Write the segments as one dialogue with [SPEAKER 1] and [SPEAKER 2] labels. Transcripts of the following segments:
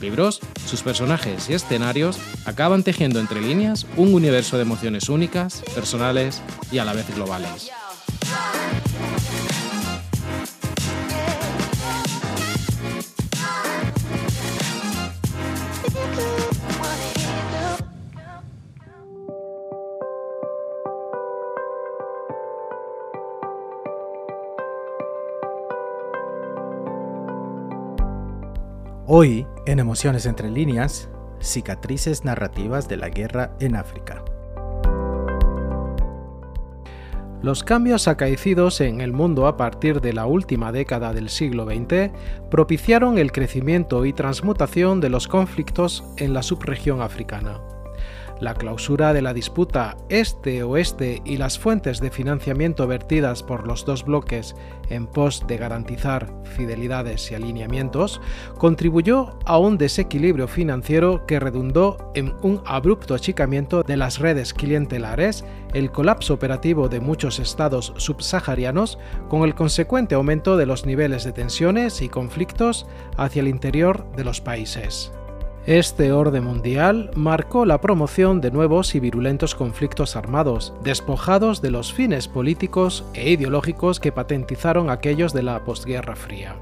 [SPEAKER 1] libros, sus personajes y escenarios acaban tejiendo entre líneas un universo de emociones únicas, personales y a la vez globales.
[SPEAKER 2] Hoy, en Emociones entre líneas, cicatrices narrativas de la guerra en África. Los cambios acaecidos en el mundo a partir de la última década del siglo XX propiciaron el crecimiento y transmutación de los conflictos en la subregión africana. La clausura de la disputa este-oeste y las fuentes de financiamiento vertidas por los dos bloques en pos de garantizar fidelidades y alineamientos contribuyó a un desequilibrio financiero que redundó en un abrupto achicamiento de las redes clientelares, el colapso operativo de muchos estados subsaharianos, con el consecuente aumento de los niveles de tensiones y conflictos hacia el interior de los países. Este orden mundial marcó la promoción de nuevos y virulentos conflictos armados, despojados de los fines políticos e ideológicos que patentizaron aquellos de la posguerra fría.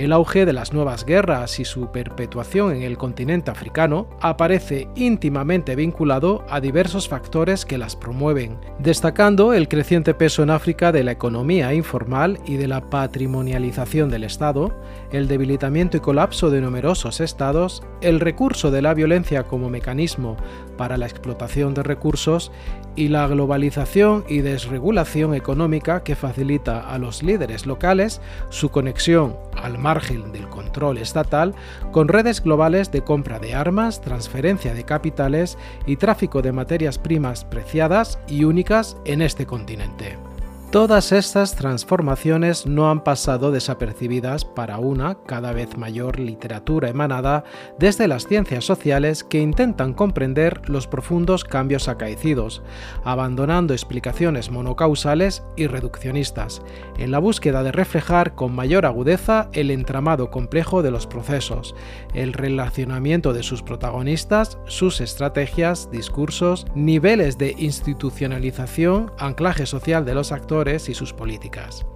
[SPEAKER 2] El auge de las nuevas guerras y su perpetuación en el continente africano aparece íntimamente vinculado a diversos factores que las promueven, destacando el creciente peso en África de la economía informal y de la patrimonialización del Estado, el debilitamiento y colapso de numerosos estados, el recurso de la violencia como mecanismo para la explotación de recursos y la globalización y desregulación económica que facilita a los líderes locales su conexión al margen del control estatal con redes globales de compra de armas, transferencia de capitales y tráfico de materias primas preciadas y únicas en este continente. Todas estas transformaciones no han pasado desapercibidas para una cada vez mayor literatura emanada desde las ciencias sociales que intentan comprender los profundos cambios acaecidos, abandonando explicaciones monocausales y reduccionistas, en la búsqueda de reflejar con mayor agudeza el entramado complejo de los procesos, el relacionamiento de sus protagonistas, sus estrategias, discursos, niveles de institucionalización, anclaje social de los actores, y sus políticas.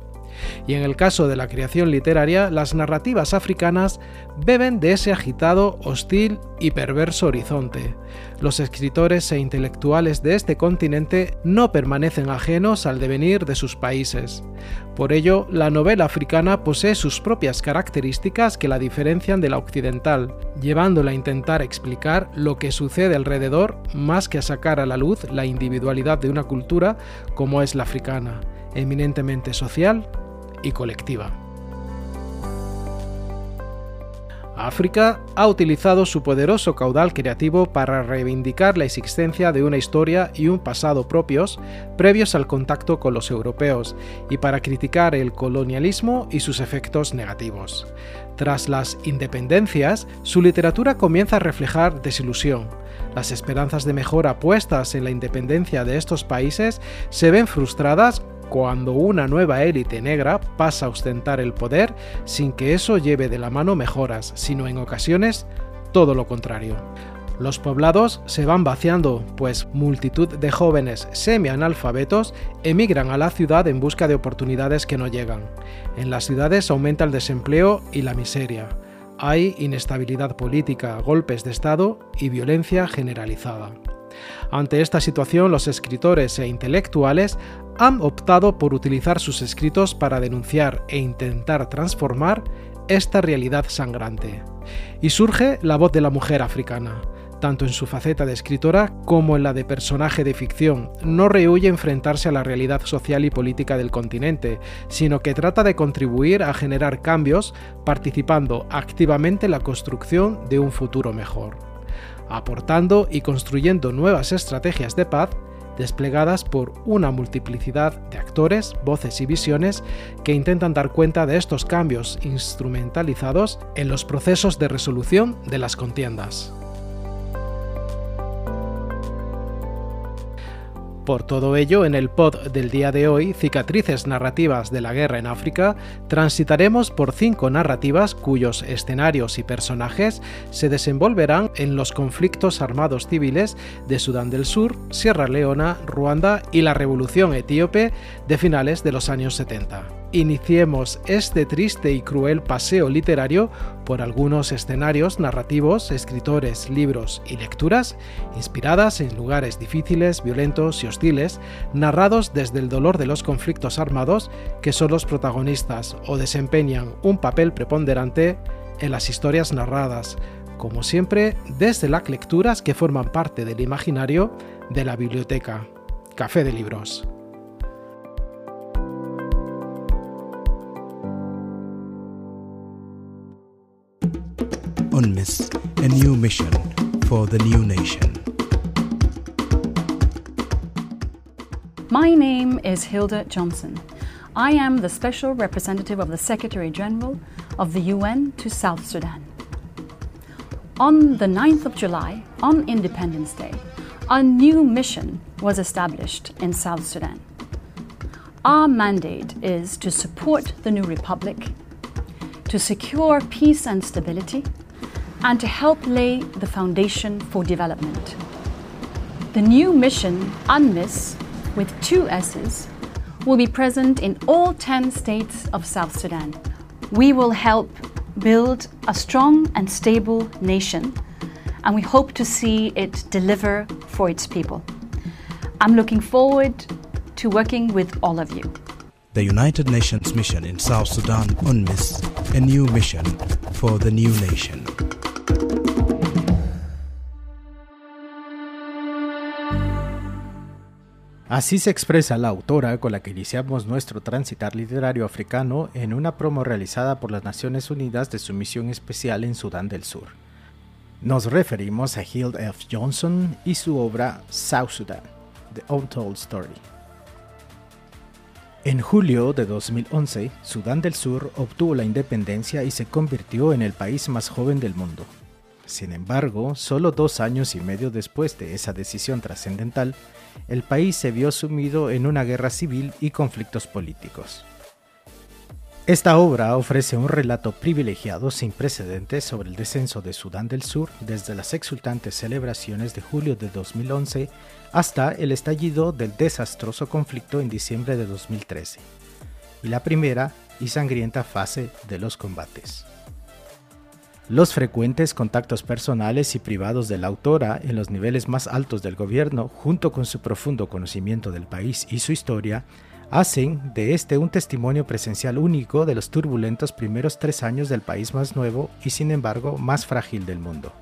[SPEAKER 2] Y en el caso de la creación literaria, las narrativas africanas beben de ese agitado, hostil y perverso horizonte. Los escritores e intelectuales de este continente no permanecen ajenos al devenir de sus países. Por ello, la novela africana posee sus propias características que la diferencian de la occidental, llevándola a intentar explicar lo que sucede alrededor más que a sacar a la luz la individualidad de una cultura como es la africana eminentemente social y colectiva. África ha utilizado su poderoso caudal creativo para reivindicar la existencia de una historia y un pasado propios previos al contacto con los europeos y para criticar el colonialismo y sus efectos negativos. Tras las independencias, su literatura comienza a reflejar desilusión. Las esperanzas de mejora puestas en la independencia de estos países se ven frustradas cuando una nueva élite negra pasa a ostentar el poder sin que eso lleve de la mano mejoras, sino en ocasiones todo lo contrario. Los poblados se van vaciando, pues multitud de jóvenes semi-analfabetos emigran a la ciudad en busca de oportunidades que no llegan. En las ciudades aumenta el desempleo y la miseria. Hay inestabilidad política, golpes de Estado y violencia generalizada. Ante esta situación, los escritores e intelectuales han optado por utilizar sus escritos para denunciar e intentar transformar esta realidad sangrante. Y surge la voz de la mujer africana,
[SPEAKER 3] tanto en su faceta de escritora como en la de personaje de ficción, no rehuye enfrentarse a la realidad social y política del continente, sino que trata de contribuir a generar cambios participando activamente en la construcción de un futuro mejor, aportando y construyendo nuevas estrategias de paz desplegadas por una multiplicidad de actores, voces y visiones que intentan dar cuenta de estos cambios instrumentalizados en los procesos de resolución de las contiendas. Por todo ello, en el pod del día de hoy, Cicatrices Narrativas de la Guerra en África, transitaremos por cinco narrativas cuyos escenarios y personajes se desenvolverán en los conflictos armados civiles de Sudán del Sur, Sierra Leona, Ruanda y la Revolución Etíope de finales de los años 70 iniciemos este triste y cruel paseo literario por algunos escenarios narrativos, escritores, libros y lecturas inspiradas en lugares difíciles, violentos y hostiles, narrados desde el dolor de los conflictos armados que son los protagonistas o desempeñan un papel preponderante en las historias narradas, como siempre desde las lecturas que forman parte del imaginario de la biblioteca. Café de Libros.
[SPEAKER 4] UNMISS, a new mission for the new nation.
[SPEAKER 5] My name is Hilda Johnson. I am the Special Representative of the Secretary General of the UN to South Sudan. On the 9th of July, on Independence Day, a new mission was established in South Sudan. Our mandate is to support the new republic, to secure peace and stability, and to help lay the foundation for development. The new mission, UNMISS, with two S's, will be present in all 10 states of South Sudan. We will help build a strong and stable nation, and we hope to see it deliver for its people. I'm looking forward to working with all of you.
[SPEAKER 4] The United Nations mission in South Sudan, UNMISS, a new mission for the new nation.
[SPEAKER 3] Así se expresa la autora con la que iniciamos nuestro transitar literario africano en una promo realizada por las Naciones Unidas de su misión especial en Sudán del Sur. Nos referimos a Hild F. Johnson y su obra South Sudan, The Untold Story. En julio de 2011, Sudán del Sur obtuvo la independencia y se convirtió en el país más joven del mundo. Sin embargo, solo dos años y medio después de esa decisión trascendental, el país se vio sumido en una guerra civil y conflictos políticos. Esta obra ofrece un relato privilegiado sin precedentes sobre el descenso de Sudán del Sur desde las exultantes celebraciones de julio de 2011 hasta el estallido del desastroso conflicto en diciembre de 2013 y la primera y sangrienta fase de los combates. Los frecuentes contactos personales y privados de la autora en los niveles más altos del gobierno, junto con su profundo conocimiento del país y su historia, hacen de este un testimonio presencial único de los turbulentos primeros tres años del país más nuevo y sin embargo más frágil del mundo.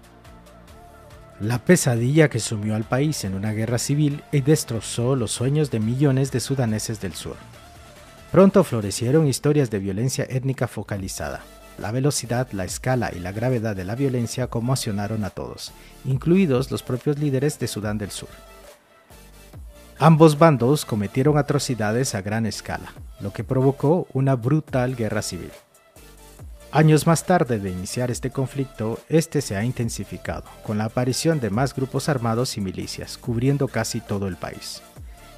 [SPEAKER 3] La pesadilla que sumió al país en una guerra civil y destrozó los sueños de millones de sudaneses del sur. Pronto florecieron historias de violencia étnica focalizada, la velocidad, la escala y la gravedad de la violencia conmocionaron a todos, incluidos los propios líderes de Sudán del Sur. Ambos bandos cometieron atrocidades a gran escala, lo que provocó una brutal guerra civil. Años más tarde de iniciar este conflicto, este se ha intensificado, con la aparición de más grupos armados y milicias, cubriendo casi todo el país.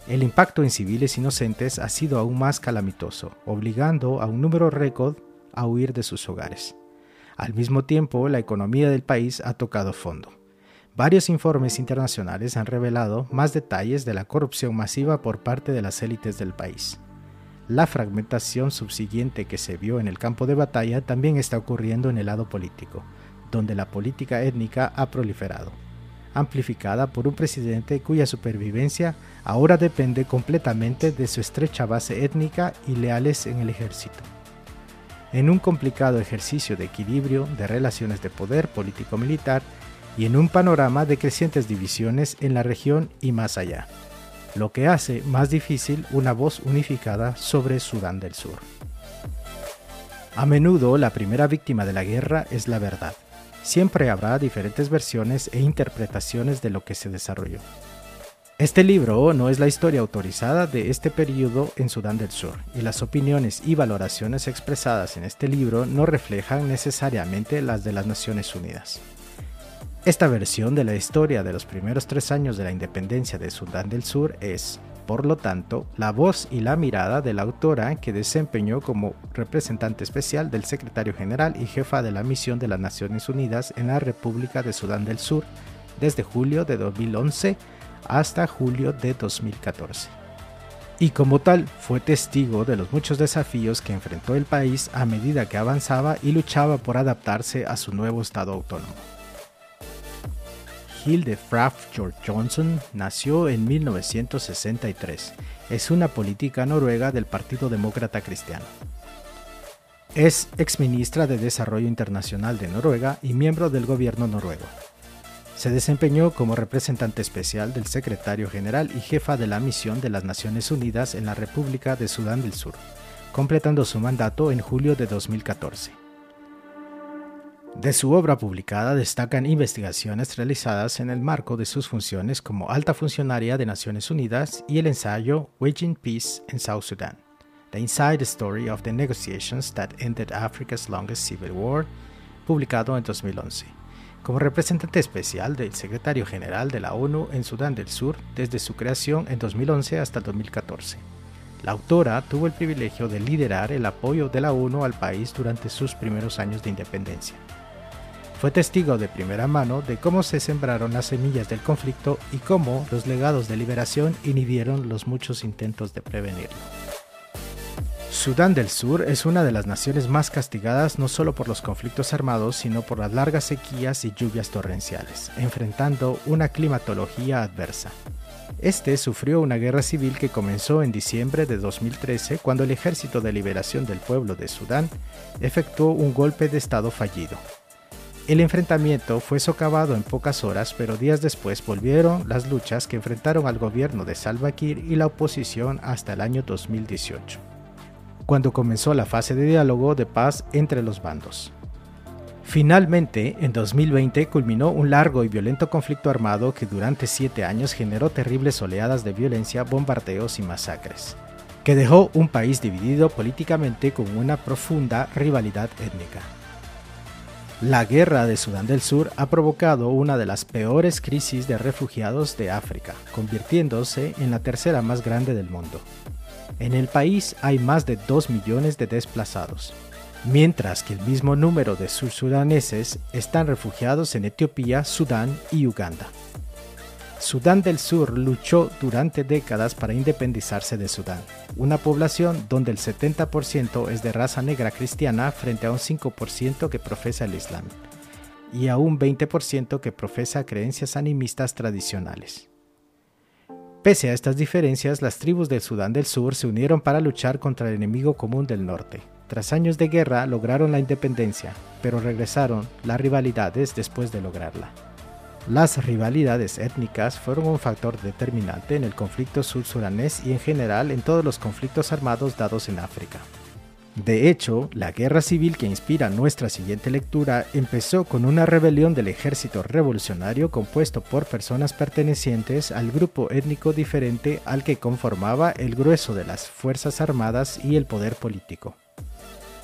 [SPEAKER 3] El impacto en civiles inocentes ha sido aún más calamitoso, obligando a un número récord a huir de sus hogares. Al mismo tiempo, la economía del país ha tocado fondo. Varios informes internacionales han revelado más detalles de la corrupción masiva por parte de las élites del país. La fragmentación subsiguiente que se vio en el campo de batalla también está ocurriendo en el lado político, donde la política étnica ha proliferado, amplificada por un presidente cuya supervivencia ahora depende completamente de su estrecha base étnica y leales en el ejército en un complicado ejercicio de equilibrio de relaciones de poder político-militar, y en un panorama de crecientes divisiones en la región y más allá, lo que hace más difícil una voz unificada sobre Sudán del Sur. A menudo la primera víctima de la guerra es la verdad. Siempre habrá diferentes versiones e interpretaciones de lo que se desarrolló. Este libro no es la historia autorizada de este periodo en Sudán del Sur, y las opiniones y valoraciones expresadas en este libro no reflejan necesariamente las de las Naciones Unidas. Esta versión de la historia de los primeros tres años de la independencia de Sudán del Sur es, por lo tanto, la voz y la mirada de la autora que desempeñó como representante especial del secretario general y jefa de la misión de las Naciones Unidas en la República de Sudán del Sur desde julio de 2011 hasta julio de 2014. Y como tal, fue testigo de los muchos desafíos que enfrentó el país a medida que avanzaba y luchaba por adaptarse a su nuevo estado autónomo. Hilde Fraf George Johnson nació en 1963. Es una política noruega del Partido Demócrata Cristiano. Es exministra de Desarrollo Internacional de Noruega y miembro del gobierno noruego. Se desempeñó como representante especial del secretario general y jefa de la misión de las Naciones Unidas en la República de Sudán del Sur, completando su mandato en julio de 2014. De su obra publicada destacan investigaciones realizadas en el marco de sus funciones como alta funcionaria de Naciones Unidas y el ensayo Waging Peace in South Sudan, The Inside Story of the Negotiations That Ended Africa's Longest Civil War, publicado en 2011 como representante especial del secretario general de la ONU en Sudán del Sur desde su creación en 2011 hasta 2014. La autora tuvo el privilegio de liderar el apoyo de la ONU al país durante sus primeros años de independencia. Fue testigo de primera mano de cómo se sembraron las semillas del conflicto y cómo los legados de liberación inhibieron los muchos intentos de prevenirlo. Sudán del Sur es una de las naciones más castigadas no solo por los conflictos armados, sino por las largas sequías y lluvias torrenciales, enfrentando una climatología adversa. Este sufrió una guerra civil que comenzó en diciembre de 2013 cuando el Ejército de Liberación del Pueblo de Sudán efectuó un golpe de Estado fallido. El enfrentamiento fue socavado en pocas horas, pero días después volvieron las luchas que enfrentaron al gobierno de Salva Kiir y la oposición hasta el año 2018 cuando comenzó la fase de diálogo de paz entre los bandos. Finalmente, en 2020 culminó un largo y violento conflicto armado que durante siete años generó terribles oleadas de violencia, bombardeos y masacres, que dejó un país dividido políticamente con una profunda rivalidad étnica. La guerra de Sudán del Sur ha provocado una de las peores crisis de refugiados de África, convirtiéndose en la tercera más grande del mundo. En el país hay más de 2 millones de desplazados, mientras que el mismo número de sursudaneses están refugiados en Etiopía, Sudán y Uganda. Sudán del Sur luchó durante décadas para independizarse de Sudán, una población donde el 70% es de raza negra cristiana frente a un 5% que profesa el Islam y a un 20% que profesa creencias animistas tradicionales. Pese a estas diferencias, las tribus del Sudán del Sur se unieron para luchar contra el enemigo común del norte. Tras años de guerra lograron la independencia, pero regresaron las rivalidades después de lograrla. Las rivalidades étnicas fueron un factor determinante en el conflicto sur-sudanés y en general en todos los conflictos armados dados en África. De hecho, la guerra civil que inspira nuestra siguiente lectura empezó con una rebelión del ejército revolucionario compuesto por personas pertenecientes al grupo étnico diferente al que conformaba el grueso de las Fuerzas Armadas y el poder político.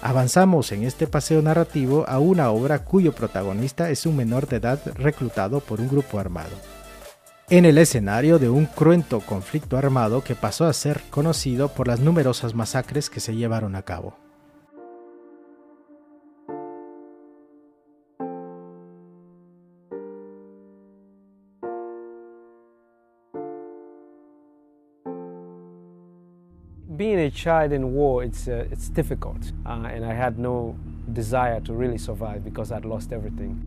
[SPEAKER 3] Avanzamos en este paseo narrativo a una obra cuyo protagonista es un menor de edad reclutado por un grupo armado en el escenario de un cruento conflicto armado que pasó a ser conocido por las numerosas masacres que se llevaron a cabo.
[SPEAKER 6] Child in war, it's, uh, it's difficult. Uh, and I had no desire to really survive because I'd lost everything.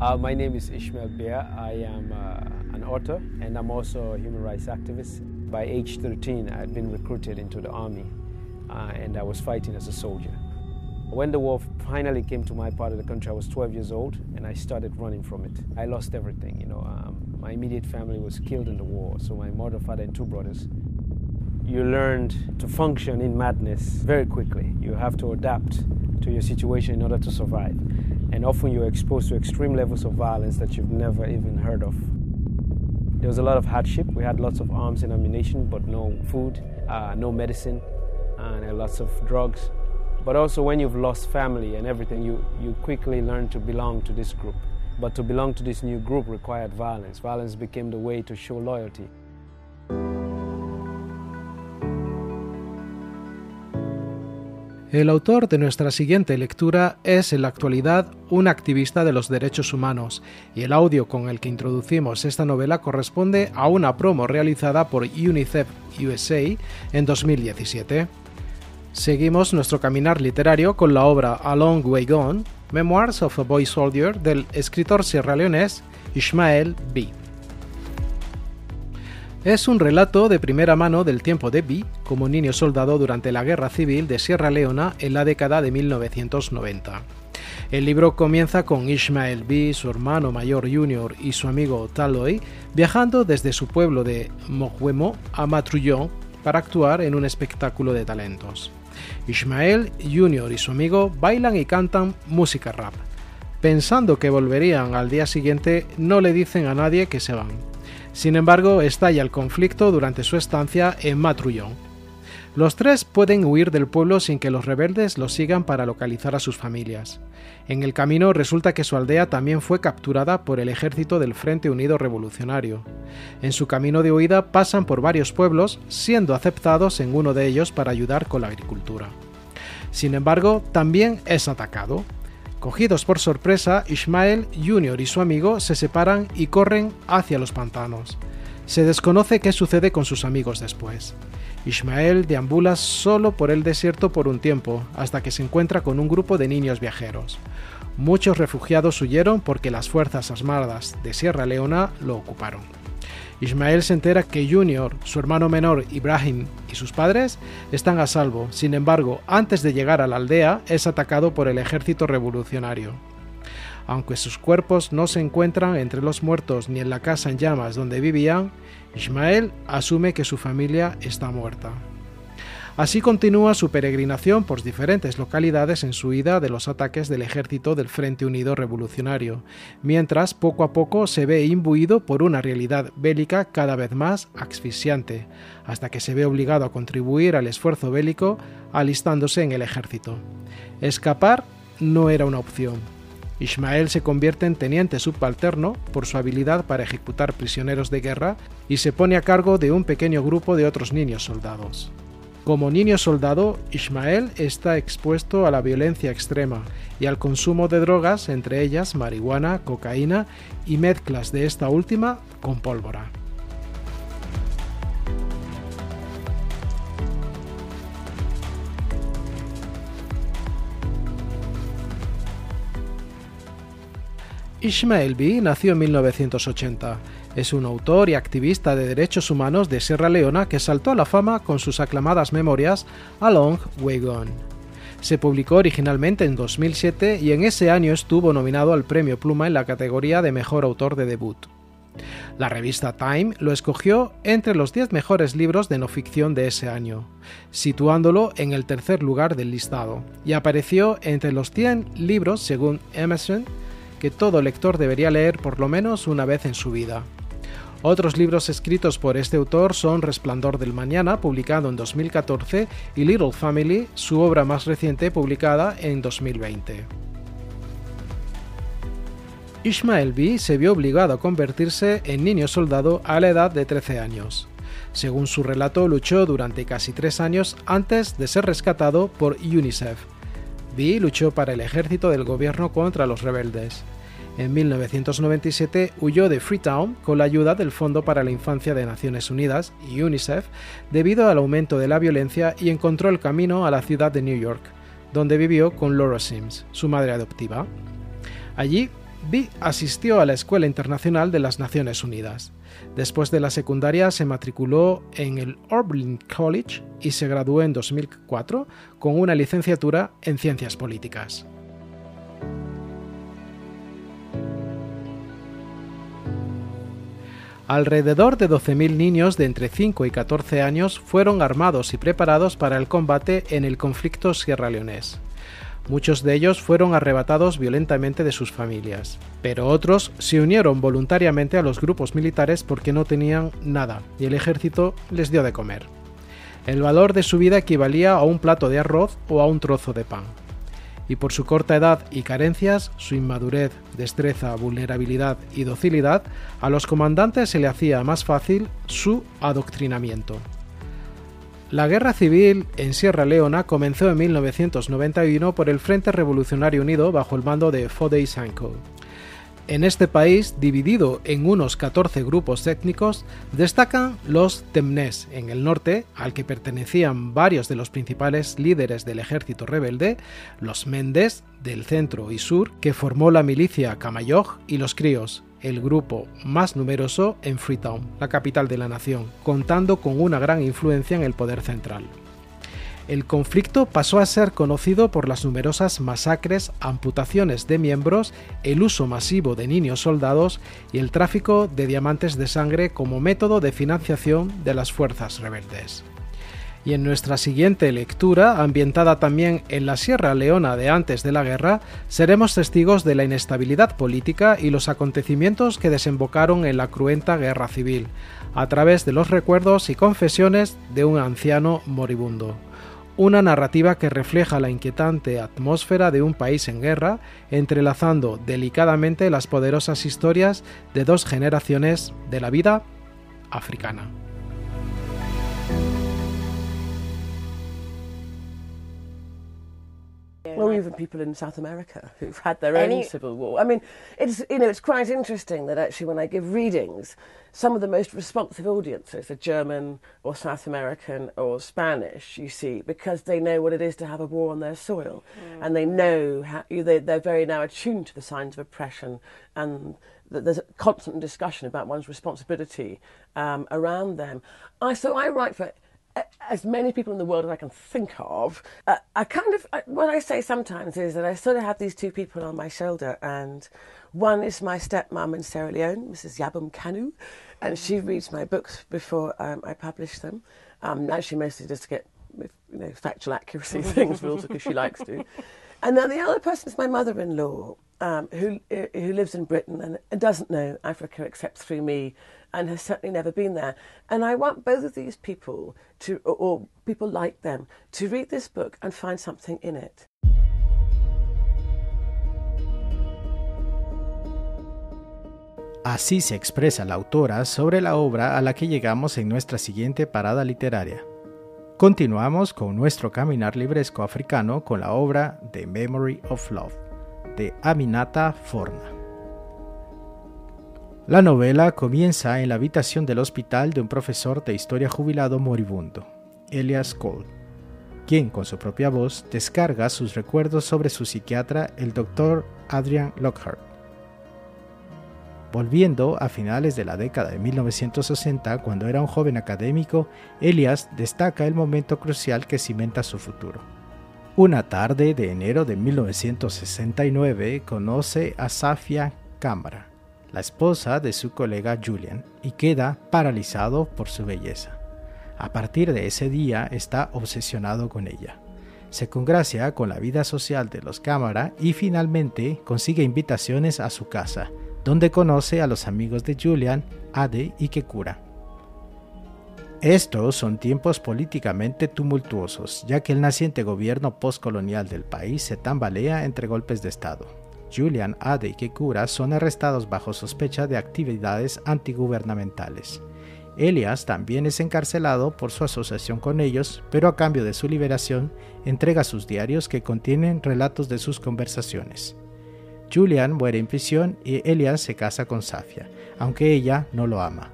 [SPEAKER 6] Uh, my name is Ishmael Bia. I am uh, an author and I'm also a human rights activist. by age 13, I had been recruited into the army uh, and I was fighting as a soldier. When the war finally came to my part of the country, I was 12 years old and I started running from it. I lost everything, you know. Um, my immediate family was killed in the war, so my mother, father, and two brothers. You learned to function in madness very quickly. You have to adapt to your situation in order to survive. And often you're exposed to extreme levels of violence that you've never even heard of. There was a lot of hardship. We had lots of arms and ammunition, but no food, uh, no medicine, and lots of drugs. But also, when you've lost family and everything, you, you quickly learn to belong to this group. But to belong to this new group required violence. Violence became the way to show loyalty.
[SPEAKER 2] El autor de nuestra siguiente lectura es en la actualidad un activista de los derechos humanos y el audio con el que introducimos esta novela corresponde a una promo realizada por UNICEF USA en 2017. Seguimos nuestro caminar literario con la obra A Long Way Gone, Memoirs of a Boy Soldier del escritor sierraleonés Ishmael B. Es un relato de primera mano del tiempo de Bee como niño soldado durante la Guerra Civil de Sierra Leona en la década de 1990. El libro comienza con Ishmael B, su hermano mayor Junior y su amigo Taloy viajando desde su pueblo de Mohuemo a Matrullón para actuar en un espectáculo de talentos. Ishmael Junior y su amigo bailan y cantan música rap. Pensando que volverían al día siguiente, no le dicen a nadie que se van sin embargo, estalla el conflicto durante su estancia en Matrullón. Los tres pueden huir del pueblo sin que los rebeldes los sigan para localizar a sus familias. En el camino resulta que su aldea también fue capturada por el ejército del Frente Unido Revolucionario. En su camino de huida pasan por varios pueblos, siendo aceptados en uno de ellos para ayudar con la agricultura. Sin embargo, también es atacado. Cogidos por sorpresa, Ishmael Jr. y su amigo se separan y corren hacia los pantanos. Se desconoce qué sucede con sus amigos después. Ishmael deambula solo por el desierto por un tiempo, hasta que se encuentra con un grupo de niños viajeros. Muchos refugiados huyeron porque las fuerzas armadas de Sierra Leona lo ocuparon. Ismael se entera que Junior, su hermano menor Ibrahim y sus padres están a salvo. Sin embargo, antes de llegar a la aldea es atacado por el ejército revolucionario. Aunque sus cuerpos no se encuentran entre los muertos ni en la casa en llamas donde vivían, Ismael asume que su familia está muerta. Así continúa su peregrinación por diferentes localidades en su huida de los ataques del ejército del Frente Unido Revolucionario, mientras poco a poco se ve imbuido por una realidad bélica cada vez más asfixiante, hasta que se ve obligado a contribuir al esfuerzo bélico alistándose en el ejército. Escapar no era una opción. Ismael se convierte en teniente subalterno por su habilidad para ejecutar prisioneros de guerra y se pone a cargo de un pequeño grupo de otros niños soldados. Como niño soldado, Ismael está expuesto a la violencia extrema y al consumo de drogas, entre ellas marihuana, cocaína y mezclas de esta última con pólvora. Ismael B. nació en 1980 es un autor y activista de derechos humanos de Sierra Leona que saltó a la fama con sus aclamadas memorias A Long Way Gone. Se publicó originalmente en 2007 y en ese año estuvo nominado al Premio Pluma en la categoría de Mejor Autor de Debut. La revista Time lo escogió entre los 10 mejores libros de no ficción de ese año, situándolo en el tercer lugar del listado, y apareció entre los 100 libros, según Emerson, que todo lector debería leer por lo menos una vez en su vida. Otros libros escritos por este autor son Resplandor del Mañana, publicado en 2014, y Little Family, su obra más reciente, publicada en 2020. Ishmael B. se vio obligado a convertirse en niño soldado a la edad de 13 años. Según su relato, luchó durante casi tres años antes de ser rescatado por UNICEF. B. luchó para el ejército del gobierno contra los rebeldes. En 1997 huyó de Freetown con la ayuda del Fondo para la Infancia de Naciones Unidas y UNICEF debido al aumento de la violencia y encontró el camino a la ciudad de New York, donde vivió con Laura Sims, su madre adoptiva. Allí, B asistió a la Escuela Internacional de las Naciones Unidas. Después de la secundaria se matriculó en el Oberlin College y se graduó en 2004 con una licenciatura en Ciencias Políticas. Alrededor de 12.000 niños de entre 5 y 14 años fueron armados y preparados para el combate en el conflicto sierra leonés. Muchos de ellos fueron arrebatados violentamente de sus familias, pero otros se unieron voluntariamente a los grupos militares porque no tenían nada y el ejército les dio de comer. El valor de su vida equivalía a un plato de arroz o a un trozo de pan y por su corta edad y carencias, su inmadurez, destreza, vulnerabilidad y docilidad, a los comandantes se le hacía más fácil su adoctrinamiento. La guerra civil en Sierra Leona comenzó en 1991 por el Frente Revolucionario Unido bajo el mando de Fodey Sanko. En este país, dividido en unos 14 grupos étnicos, destacan los Temnés en el norte, al que pertenecían varios de los principales líderes del ejército rebelde, los Mendes del centro y sur, que formó la milicia Kamayoj, y los Críos, el grupo más numeroso en Freetown, la capital de la nación, contando con una gran influencia en el poder central. El conflicto pasó a ser conocido por las numerosas masacres, amputaciones de miembros, el uso masivo de niños soldados y el tráfico de diamantes de sangre como método de financiación de las fuerzas rebeldes. Y en nuestra siguiente lectura, ambientada también en la Sierra Leona de antes de la guerra, seremos testigos de la inestabilidad política y los acontecimientos que desembocaron en la cruenta guerra civil, a través de los recuerdos y confesiones de un anciano moribundo una narrativa que refleja la inquietante atmósfera de un país en guerra, entrelazando delicadamente las poderosas historias de dos generaciones de la vida africana.
[SPEAKER 7] Or even people in South America who've had their own civil war. I mean, it's you know it's quite interesting that actually when I give readings, some of the most responsive audiences are German or South American or Spanish. You see, because they know what it is to have a war on their soil, mm. and they know how they, they're very now attuned to the signs of oppression and there's a constant discussion about one's responsibility um, around them. I so I write for as many people in the world as I can think of. Uh, I kind of, I, what I say sometimes is that I sort of have these two people on my shoulder, and one is my stepmom in Sierra Leone, Mrs. Yabum Kanu, and she reads my books before um, I publish them. Um, actually, mostly just to get you know, factual accuracy things, but also because she likes to. And then the other person is my mother-in-law, um, who who lives in Britain and doesn't know Africa except through me and has certainly never been there. And I want both of these people to, or people like them, to read this book and find something in it.
[SPEAKER 2] Así se expresa la autora sobre la obra a la que llegamos en nuestra siguiente parada literaria. Continuamos con nuestro caminar libresco africano con la obra The Memory of Love de Aminata Forna. La novela comienza en la habitación del hospital de un profesor de historia jubilado moribundo, Elias Cole, quien con su propia voz descarga sus recuerdos sobre su psiquiatra, el doctor Adrian Lockhart. Volviendo a finales de la década de 1960, cuando era un joven académico, Elias destaca el momento crucial que cimenta su futuro. Una tarde de enero de 1969 conoce a Safia Cámara, la esposa de su colega Julian, y queda paralizado por su belleza. A partir de ese día está obsesionado con ella. Se congracia con la vida social de los cámara y finalmente consigue invitaciones a su casa, donde conoce a los amigos de Julian, Ade y Kekura. Estos son tiempos políticamente tumultuosos, ya que el naciente gobierno postcolonial del país se tambalea entre golpes de Estado. Julian, Ade y Kekura son arrestados bajo sospecha de actividades antigubernamentales. Elias también es encarcelado por su asociación con ellos, pero a cambio de su liberación entrega sus diarios que contienen relatos de sus conversaciones. Julian muere en prisión y Elias se casa con Safia, aunque ella no lo ama.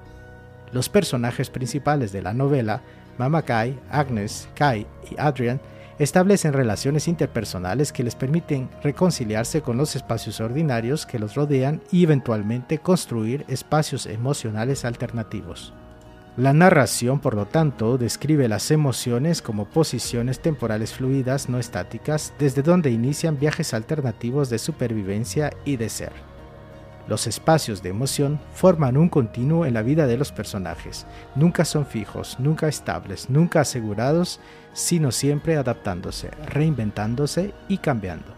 [SPEAKER 2] Los personajes principales de la novela, Mama Kai, Agnes, Kai y Adrian,
[SPEAKER 3] establecen relaciones interpersonales que les permiten reconciliarse con los espacios ordinarios que los rodean y eventualmente construir espacios emocionales alternativos. La narración, por lo tanto, describe las emociones como posiciones temporales fluidas no estáticas desde donde inician viajes alternativos de supervivencia y de ser. Los espacios de emoción forman un continuo en la vida de los personajes. Nunca son fijos, nunca estables, nunca asegurados, sino siempre adaptándose, reinventándose y cambiando.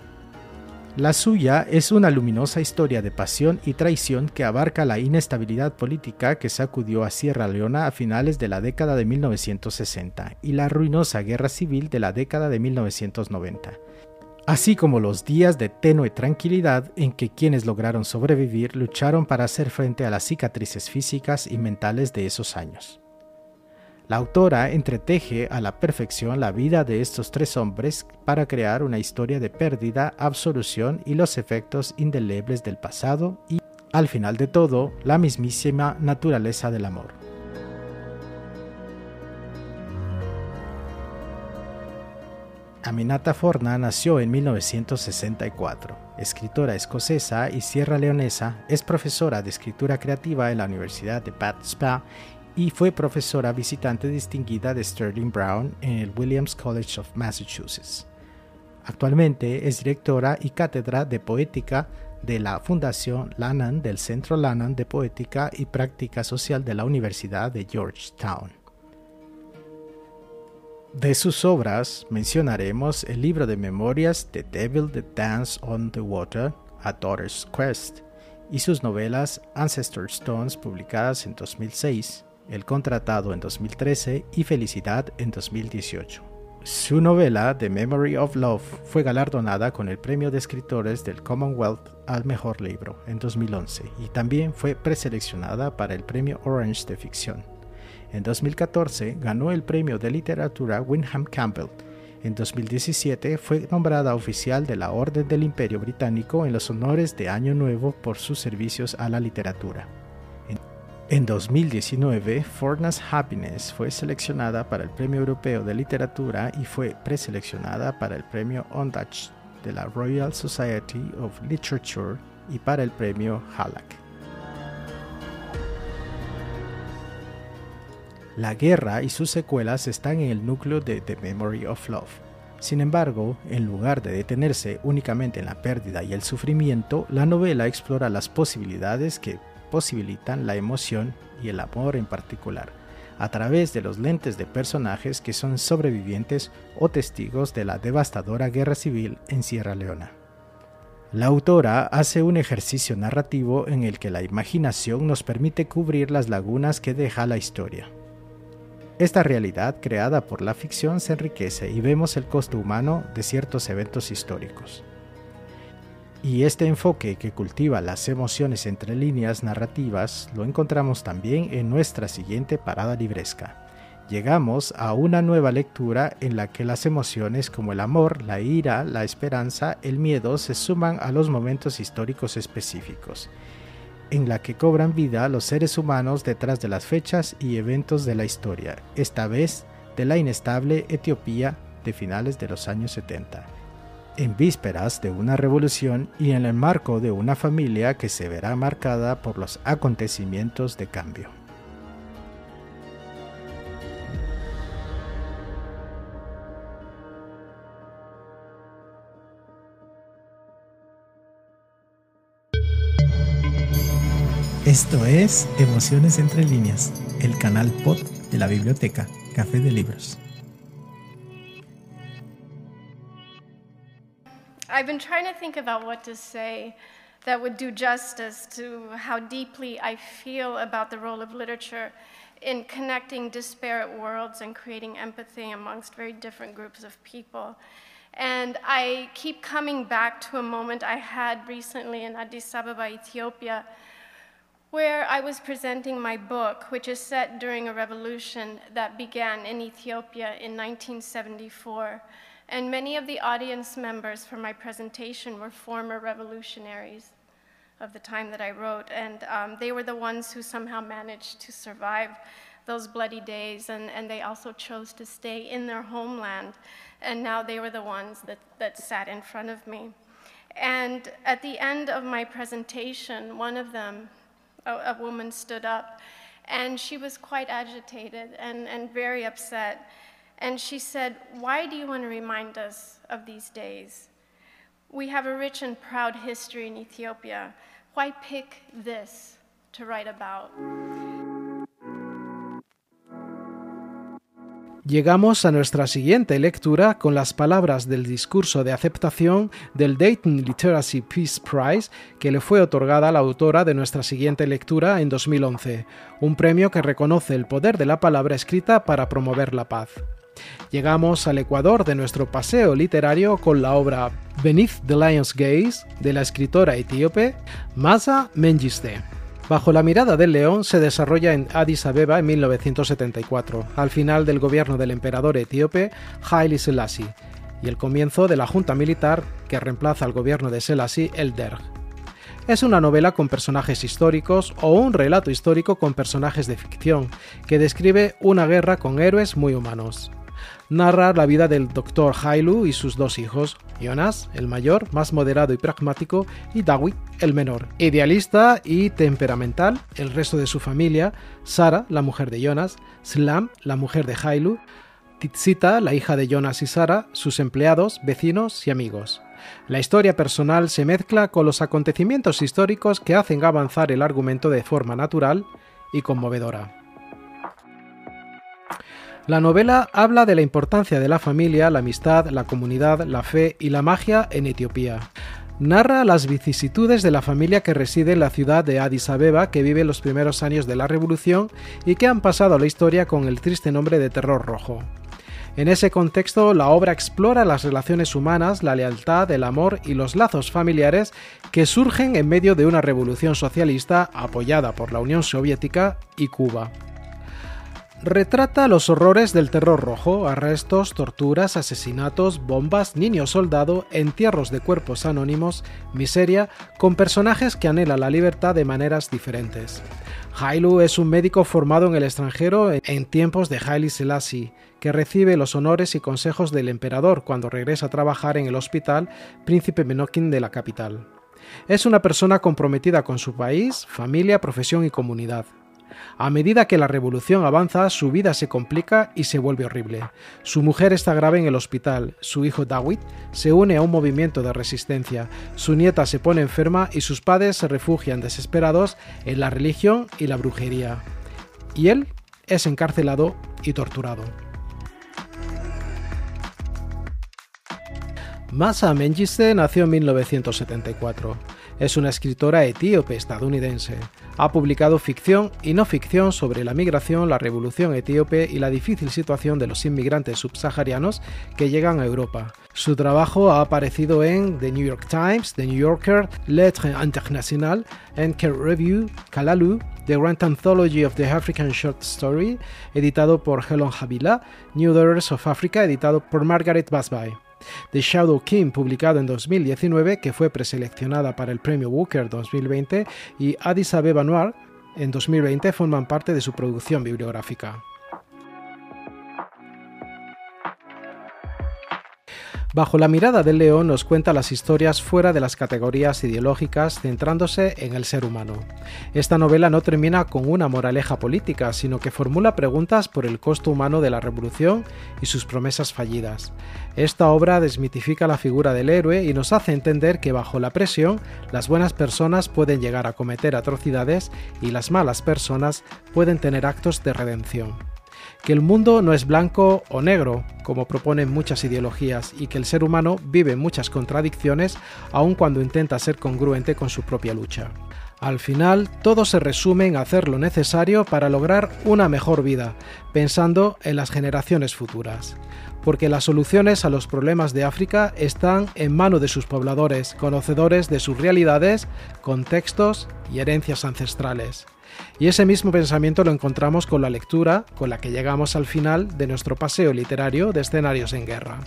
[SPEAKER 3] La suya es una luminosa historia de pasión y traición que abarca la inestabilidad política que sacudió a Sierra Leona a finales de la década de 1960 y la ruinosa guerra civil de la década de 1990, así como los días de tenue tranquilidad en que quienes lograron sobrevivir lucharon para hacer frente a las cicatrices físicas y mentales de esos años. La autora entreteje a la perfección la vida de estos tres hombres para crear una historia de pérdida, absolución y los efectos indelebles del pasado y, al final de todo, la mismísima naturaleza del amor. Aminata Forna nació en 1964. Escritora escocesa y sierra leonesa, es profesora de escritura creativa en la Universidad de Bath Spa y fue profesora visitante distinguida de Sterling Brown en el Williams College of Massachusetts. Actualmente es directora y cátedra de poética de la Fundación Lannan del Centro Lannan de Poética y Práctica Social de la Universidad de Georgetown. De sus obras mencionaremos el libro de memorias The Devil That Dance on the Water, A Daughter's Quest, y sus novelas Ancestor Stones publicadas en 2006, el Contratado en 2013 y Felicidad en 2018. Su novela The Memory of Love fue galardonada con el Premio de Escritores del Commonwealth al Mejor Libro en 2011 y también fue preseleccionada para el Premio Orange de Ficción. En 2014 ganó el Premio de Literatura Wyndham Campbell. En 2017 fue nombrada oficial de la Orden del Imperio Británico en los honores de Año Nuevo por sus servicios a la literatura. En 2019, Forna's Happiness fue seleccionada para el Premio Europeo de Literatura y fue preseleccionada para el Premio Ondach de la Royal Society of Literature y para el Premio Halak. La guerra y sus secuelas están en el núcleo de The Memory of Love. Sin embargo, en lugar de detenerse únicamente en la pérdida y el sufrimiento, la novela explora las posibilidades que posibilitan la emoción y el amor en particular, a través de los lentes de personajes que son sobrevivientes o testigos de la devastadora guerra civil en Sierra Leona. La autora hace un ejercicio narrativo en el que la imaginación nos permite cubrir las lagunas que deja la historia. Esta realidad creada por la ficción se enriquece y vemos el costo humano de ciertos eventos históricos. Y este enfoque que cultiva las emociones entre líneas narrativas lo encontramos también en nuestra siguiente parada libresca. Llegamos a una nueva lectura en la que las emociones como el amor, la ira, la esperanza, el miedo se suman a los momentos históricos específicos, en la que cobran vida los seres humanos detrás de las fechas y eventos de la historia, esta vez de la inestable Etiopía de finales de los años 70 en vísperas de una revolución y en el marco de una familia que se verá marcada por los acontecimientos de cambio. Esto es Emociones entre líneas, el canal pod de la biblioteca Café de Libros.
[SPEAKER 8] I've been trying to think about what to say that would do justice to how deeply I feel about the role of literature in connecting disparate worlds and creating empathy amongst very different groups of people. And I keep coming back to a moment I had recently in Addis Ababa, Ethiopia, where I was presenting my book, which is set during a revolution that began in Ethiopia in 1974 and many of the audience members for my presentation were former revolutionaries of the time that I wrote, and um, they were the ones who somehow managed to survive those bloody days, and, and they also chose to stay in their homeland. And now they were the ones that, that sat in front of me. And at the end of my presentation, one of them, a, a woman, stood up, and she was quite agitated and, and very upset. And she said, Why do you want to remind us of these days? We have a rich and proud history in Ethiopia. Why pick this to write about?
[SPEAKER 2] Llegamos a nuestra siguiente lectura con las palabras del discurso de aceptación del Dayton Literacy Peace Prize que le fue otorgada a la autora de nuestra siguiente lectura en 2011, un premio que reconoce el poder de la palabra escrita para promover la paz. Llegamos al Ecuador de nuestro paseo literario con la obra Beneath the Lion's Gaze de la escritora etíope Masa Mengiste. Bajo la mirada del león se desarrolla en Addis Abeba en 1974, al final del gobierno del emperador etíope Haile Selassie, y el comienzo de la junta militar que reemplaza al gobierno de Selassie, el Derg. Es una novela con personajes históricos o un relato histórico con personajes de ficción, que describe una guerra con héroes muy humanos narra la vida del Dr. Hailu y sus dos hijos, Jonas, el mayor, más moderado y pragmático, y Dawit, el menor, idealista y temperamental, el resto de su familia, Sara, la mujer de Jonas, Slam, la mujer de Hailu, Titsita, la hija de Jonas y Sara, sus empleados, vecinos y amigos. La historia personal se mezcla con los acontecimientos históricos que hacen avanzar el argumento de forma natural y conmovedora. La novela habla de la importancia de la familia, la amistad, la comunidad, la fe y la magia en Etiopía. Narra las vicisitudes de la familia que reside en la ciudad de Addis Abeba que vive los primeros años de la revolución y que han pasado la historia con el triste nombre de Terror Rojo. En ese contexto, la obra explora las relaciones humanas, la lealtad, el amor y los lazos familiares que surgen en medio de una revolución socialista apoyada por la Unión Soviética y Cuba retrata los horrores del terror rojo, arrestos, torturas, asesinatos, bombas, niños soldado, entierros de cuerpos anónimos, miseria, con personajes que anhelan la libertad de maneras diferentes. Hailu es un médico formado en el extranjero en tiempos de Haile Selassie, que recibe los honores y consejos del emperador cuando regresa a trabajar en el hospital Príncipe Menokin de la capital. Es una persona comprometida con su país, familia, profesión y comunidad. A medida que la revolución avanza, su vida se complica y se vuelve horrible. Su mujer está grave en el hospital, su hijo Dawit se une a un movimiento de resistencia, su nieta se pone enferma y sus padres se refugian desesperados en la religión y la brujería. Y él es encarcelado y torturado. Masa Mengiste nació en 1974. Es una escritora etíope estadounidense. Ha publicado ficción y no ficción sobre la migración, la revolución etíope y la difícil situación de los inmigrantes subsaharianos que llegan a Europa. Su trabajo ha aparecido en The New York Times, The New Yorker, Lettres Internationales, Enker Review, Kalalu, The Grand Anthology of the African Short Story, editado por Helen Habila, New Daughters of Africa, editado por Margaret Busby. The Shadow King, publicado en 2019, que fue preseleccionada para el premio Booker 2020, y Addis Abeba Noir, en 2020, forman parte de su producción bibliográfica. Bajo la mirada del león nos cuenta las historias fuera de las categorías ideológicas centrándose en el ser humano. Esta novela no termina con una moraleja política, sino que formula preguntas por el costo humano de la revolución y sus promesas fallidas. Esta obra desmitifica la figura del héroe y nos hace entender que bajo la presión las buenas personas pueden llegar a cometer atrocidades y las malas personas pueden tener actos de redención que el mundo no es blanco o negro, como proponen muchas ideologías, y que el ser humano vive muchas contradicciones aun cuando intenta ser congruente con su propia lucha. Al final, todo se resume en hacer lo necesario para lograr una mejor vida, pensando en las generaciones futuras. Porque las soluciones a los problemas de África están en manos de sus pobladores, conocedores de sus realidades, contextos y herencias ancestrales. Y ese mismo pensamiento lo encontramos con la lectura con la que llegamos al final de nuestro paseo literario de escenarios en guerra.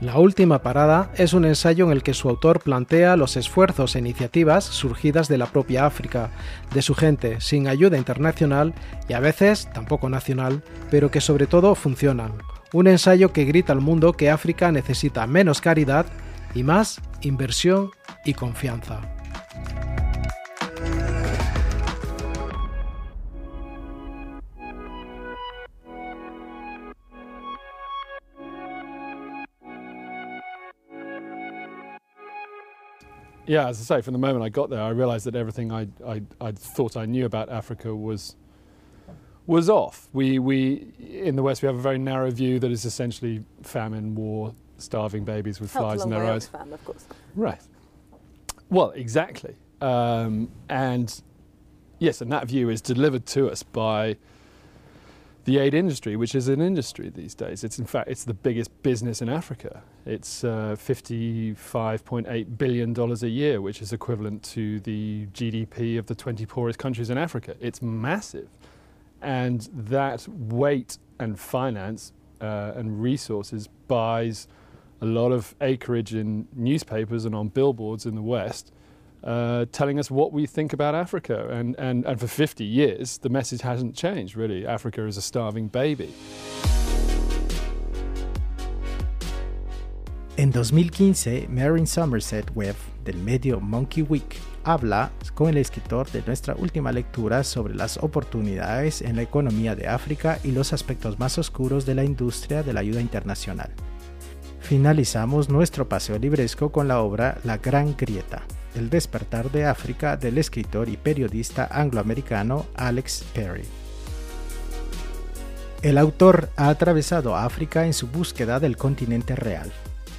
[SPEAKER 2] La última parada es un ensayo en el que su autor plantea los esfuerzos e iniciativas surgidas de la propia África, de su gente, sin ayuda internacional y a veces tampoco nacional, pero que sobre todo funcionan. Un ensayo que grita al mundo que África necesita menos caridad y más inversión y confianza.
[SPEAKER 9] Yeah, as I say, from the moment I got there, I realised that everything I, I, I thought I knew about Africa was was off. We, we in the West we have a very narrow view that is essentially famine, war, starving babies with flies in their eyes.
[SPEAKER 10] Fan, of course.
[SPEAKER 9] Right. Well, exactly. Um, and yes, and that view is delivered to us by the aid industry, which is an industry these days. It's in fact it's the biggest business in Africa. It's uh, 55.8 billion dollars a year, which is equivalent to the GDP of the 20 poorest countries in Africa. It's massive, and that weight and finance uh, and resources buys a lot of acreage in newspapers and on billboards in the West uh, telling us what we think about Africa. And, and, and for 50 years, the message hasn't changed, really. Africa is a starving baby.
[SPEAKER 3] En 2015, Marin Somerset Webb, del medio Monkey Week, habla con el escritor de nuestra última lectura sobre las oportunidades en la economía de África y los aspectos más oscuros de la industria de la ayuda internacional. Finalizamos nuestro paseo libresco con la obra La Gran Grieta, El despertar de África del escritor y periodista angloamericano Alex Perry. El autor ha atravesado África en su búsqueda del continente real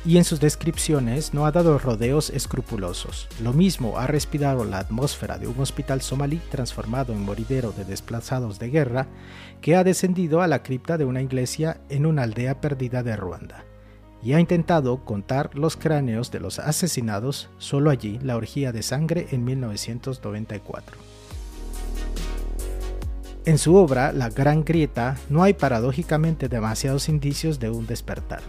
[SPEAKER 3] y en sus descripciones no ha dado rodeos escrupulosos. Lo mismo ha respirado la atmósfera de un hospital somalí transformado en moridero de desplazados de guerra que ha descendido a la cripta de una iglesia en una aldea perdida de Ruanda y ha intentado contar los cráneos de los asesinados solo allí, la orgía de sangre en 1994. En su obra, La Gran Grieta, no hay paradójicamente demasiados indicios de un despertar.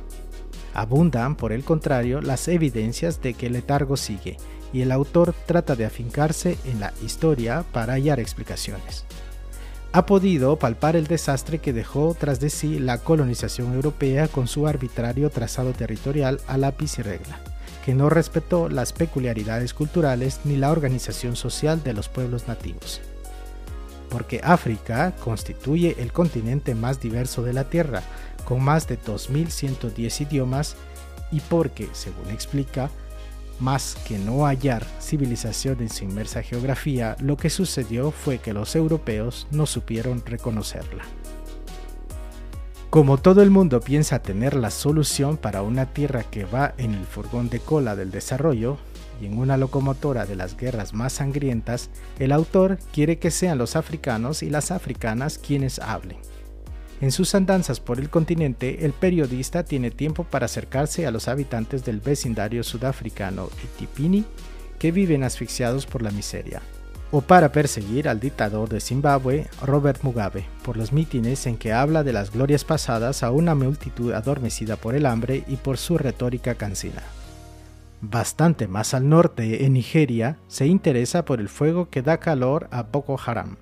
[SPEAKER 3] Abundan, por el contrario, las evidencias de que el letargo sigue, y el autor trata de afincarse en la historia para hallar explicaciones ha podido palpar el desastre que dejó tras de sí la colonización europea con su arbitrario trazado territorial a lápiz y regla, que no respetó las peculiaridades culturales ni la organización social de los pueblos nativos. Porque África constituye el continente más diverso de la Tierra, con más de 2.110 idiomas, y porque, según explica, más que no hallar civilización en su inmersa geografía, lo que sucedió fue que los europeos no supieron reconocerla. Como todo el mundo piensa tener la solución para una tierra que va en el furgón de cola del desarrollo y en una locomotora de las guerras más sangrientas, el autor quiere que sean los africanos y las africanas quienes hablen. En sus andanzas por el continente, el periodista tiene tiempo para acercarse a los habitantes del vecindario sudafricano Itipini, que viven asfixiados por la miseria, o para perseguir al dictador de Zimbabue, Robert Mugabe, por los mítines en que habla de las glorias pasadas a una multitud adormecida por el hambre y por su retórica cansina. Bastante más al norte, en Nigeria, se interesa por el fuego que da calor a Boko Haram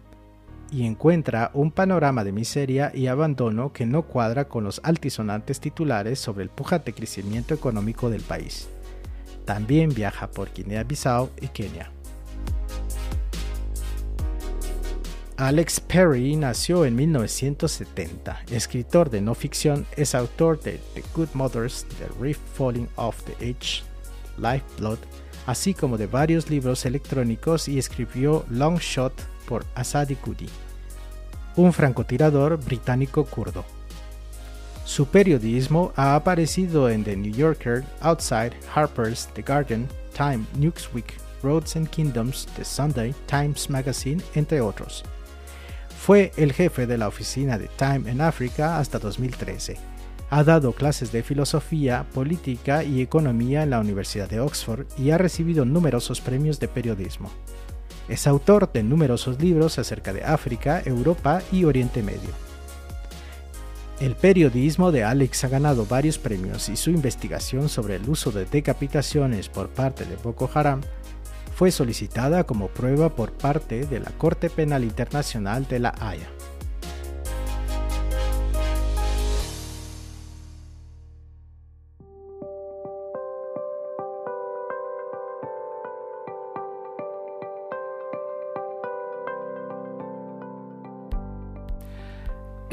[SPEAKER 3] y encuentra un panorama de miseria y abandono que no cuadra con los altisonantes titulares sobre el pujante crecimiento económico del país. También viaja por Guinea-Bissau y Kenia. Alex Perry nació en 1970. Escritor de no ficción, es autor de The Good Mothers, The Reef Falling Off the Edge, Lifeblood, así como de varios libros electrónicos y escribió Long Shot por Asadi Kudi, un francotirador británico kurdo. Su periodismo ha aparecido en The New Yorker, Outside, Harper's, The Guardian, Time, Newsweek, Roads and Kingdoms, The Sunday, Times Magazine, entre otros. Fue el jefe de la oficina de Time en África hasta 2013. Ha dado clases de filosofía, política y economía en la Universidad de Oxford y ha recibido numerosos premios de periodismo. Es autor de numerosos libros acerca de África, Europa y Oriente Medio. El periodismo de Alex ha ganado varios premios y su investigación sobre el uso de decapitaciones por parte de Boko Haram fue solicitada como prueba por parte de la Corte Penal Internacional de la Haya.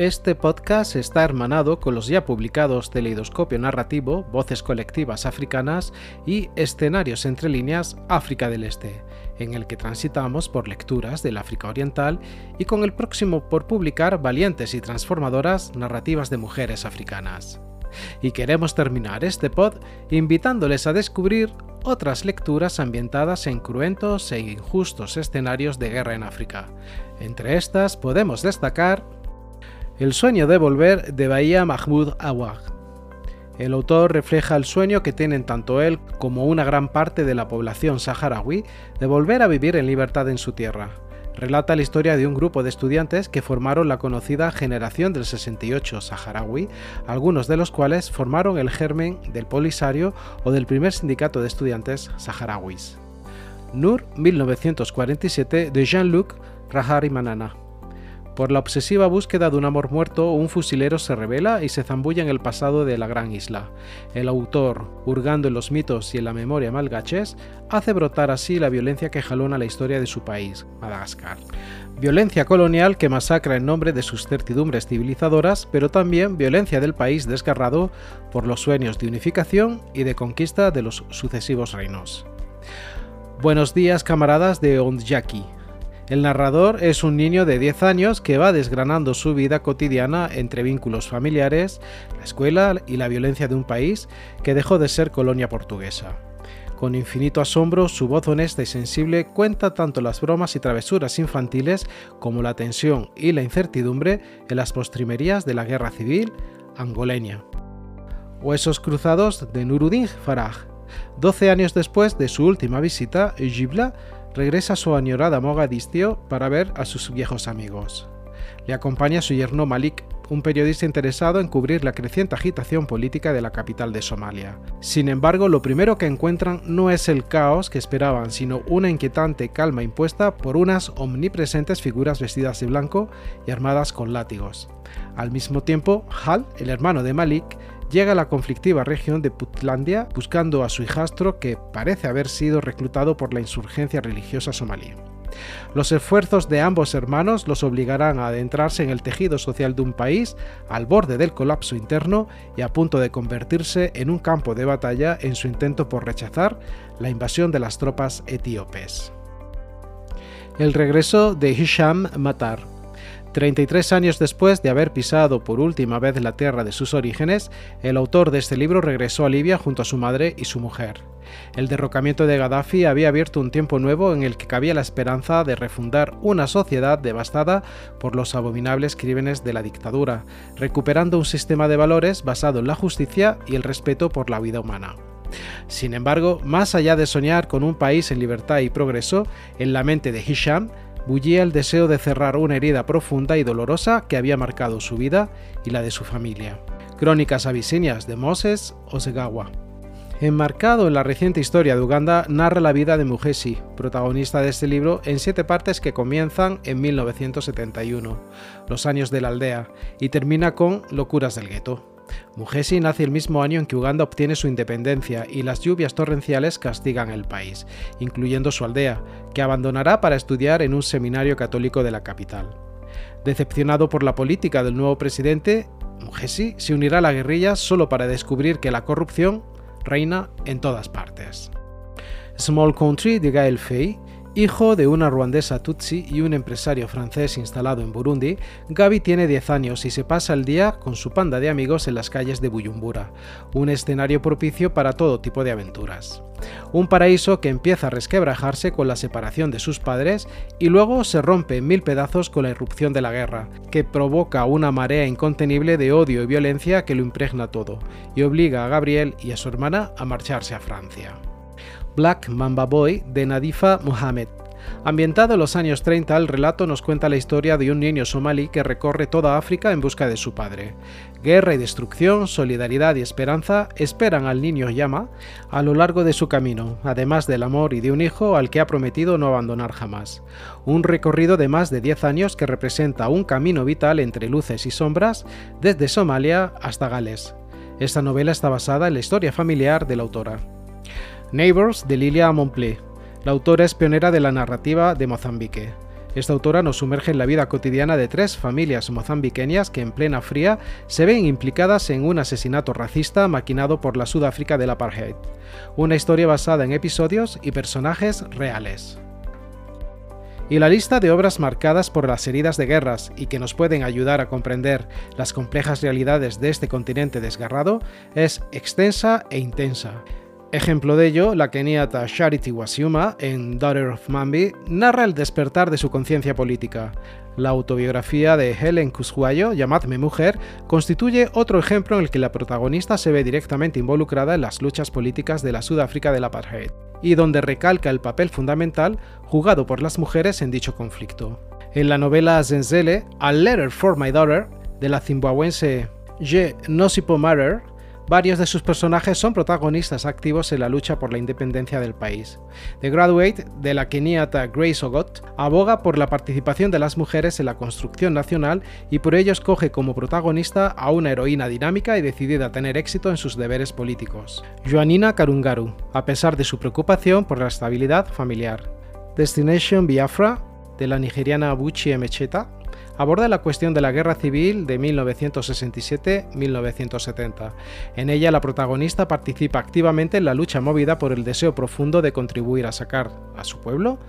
[SPEAKER 2] Este podcast está hermanado con los ya publicados Teleidoscopio Narrativo, Voces Colectivas Africanas y Escenarios entre líneas África del Este, en el que transitamos por lecturas del África Oriental y con el próximo por publicar valientes y transformadoras narrativas de mujeres africanas. Y queremos terminar este pod invitándoles a descubrir otras lecturas ambientadas en cruentos e injustos escenarios de guerra en África. Entre estas podemos destacar el sueño de volver de Bahía Mahmoud Awad. El autor refleja el sueño que tienen tanto él como una gran parte de la población saharaui de volver a vivir en libertad en su tierra. Relata la historia de un grupo de estudiantes que formaron la conocida Generación del 68 saharaui, algunos de los cuales formaron el germen del Polisario o del primer sindicato de estudiantes saharauis. Nur 1947 de Jean-Luc Rahari Manana. Por la obsesiva búsqueda de un amor muerto, un fusilero se revela y se zambulla en el pasado de la gran isla. El autor, hurgando en los mitos y en la memoria malgaches, hace brotar así la violencia que jalona la historia de su país, Madagascar. Violencia colonial que masacra en nombre de sus certidumbres civilizadoras, pero también violencia del país desgarrado por los sueños de unificación y de conquista de los sucesivos reinos. Buenos días camaradas de Ondjaki, el narrador es un niño de 10 años que va desgranando su vida cotidiana entre vínculos familiares, la escuela y la violencia de un país que dejó de ser colonia portuguesa. Con infinito asombro, su voz honesta y sensible cuenta tanto las bromas y travesuras infantiles como la tensión y la incertidumbre en las postrimerías de la guerra civil angoleña. Huesos cruzados de Nuruddin Faraj. 12 años después de su última visita, Gibla regresa a su añorada Mogadiscio para ver a sus viejos amigos. Le acompaña su yerno Malik, un periodista interesado en cubrir la creciente agitación política de la capital de Somalia. Sin embargo, lo primero que encuentran no es el caos que esperaban, sino una inquietante calma impuesta por unas omnipresentes figuras vestidas de blanco y armadas con látigos. Al mismo tiempo, Hal, el hermano de Malik, llega a la conflictiva región de Putlandia buscando a su hijastro que parece haber sido reclutado por la insurgencia religiosa somalí. Los esfuerzos de ambos hermanos los obligarán a adentrarse en el tejido social de un país al borde del colapso interno y a punto de convertirse en un campo de batalla en su intento por rechazar la invasión de las tropas etíopes. El regreso de Hisham Matar 33 años después de haber pisado por última vez la tierra de sus orígenes, el autor de este libro regresó a Libia junto a su madre y su mujer. El derrocamiento de Gaddafi había abierto un tiempo nuevo en el que cabía la esperanza de refundar una sociedad devastada por los abominables crímenes de la dictadura, recuperando un sistema de valores basado en la justicia y el respeto por la vida humana. Sin embargo, más allá de soñar con un país en libertad y progreso, en la mente de Hisham bullía el deseo de cerrar una herida profunda y dolorosa que había marcado su vida y la de su familia. Crónicas abisinias de Moses Osegawa. Enmarcado en la reciente historia de Uganda, narra la vida de Mujesi, protagonista de este libro, en siete partes que comienzan en 1971, los años de la aldea, y termina con Locuras del gueto. Mujesi nace el mismo año en que Uganda obtiene su independencia y las lluvias torrenciales castigan el país, incluyendo su aldea, que abandonará para estudiar en un seminario católico de la capital. Decepcionado por la política del nuevo presidente, Mujesi se unirá a la guerrilla solo para descubrir que la corrupción reina en todas partes. Small Country de Gael Fay Hijo de una ruandesa tutsi y un empresario francés instalado en Burundi, Gaby tiene 10 años y se pasa el día con su panda de amigos en las calles de Buyumbura, un escenario propicio para todo tipo de aventuras. Un paraíso que empieza a resquebrajarse con la separación de sus padres y luego se rompe en mil pedazos con la irrupción de la guerra, que provoca una marea incontenible de odio y violencia que lo impregna todo, y obliga a Gabriel y a su hermana a marcharse a Francia. Black Mamba Boy de Nadifa Mohamed. Ambientado en los años 30, el relato nos cuenta la historia de un niño somalí que recorre toda África en busca de su padre. Guerra y destrucción, solidaridad y esperanza esperan al niño Yama a lo largo de su camino, además del amor y de un hijo al que ha prometido no abandonar jamás. Un recorrido de más de 10 años que representa un camino vital entre luces y sombras desde Somalia hasta Gales. Esta novela está basada en la historia familiar de la autora. Neighbors de Lilia Montplé. La autora es pionera de la narrativa de Mozambique. Esta autora nos sumerge en la vida cotidiana de tres familias mozambiqueñas que en plena fría se ven implicadas en un asesinato racista maquinado por la Sudáfrica del apartheid. Una historia basada en episodios y personajes reales. Y la lista de obras marcadas por las heridas de guerras y que nos pueden ayudar a comprender las complejas realidades de este continente desgarrado es extensa e intensa. Ejemplo de ello, la keniata Charity Wasiuma, en Daughter of Mambi, narra el despertar de su conciencia política. La autobiografía de Helen Kuswayo, Llamadme Mujer, constituye otro ejemplo en el que la protagonista se ve directamente involucrada en las luchas políticas de la Sudáfrica del apartheid, y donde recalca el papel fundamental jugado por las mujeres en dicho conflicto. En la novela Zenzele, A Letter for My Daughter, de la zimbabuense Je Nosipo Matter, Varios de sus personajes son protagonistas activos en la lucha por la independencia del país. The Graduate, de la keniata Grace Ogot, aboga por la participación de las mujeres en la construcción nacional y por ello escoge como protagonista a una heroína dinámica y decidida a tener éxito en sus deberes políticos, Joanina Karungaru, a pesar de su preocupación por la estabilidad familiar. Destination Biafra, de la nigeriana Buchi Emecheta, aborda la cuestión de la guerra civil de 1967-1970. En ella la protagonista participa activamente en la lucha movida por el deseo profundo de contribuir a sacar a su pueblo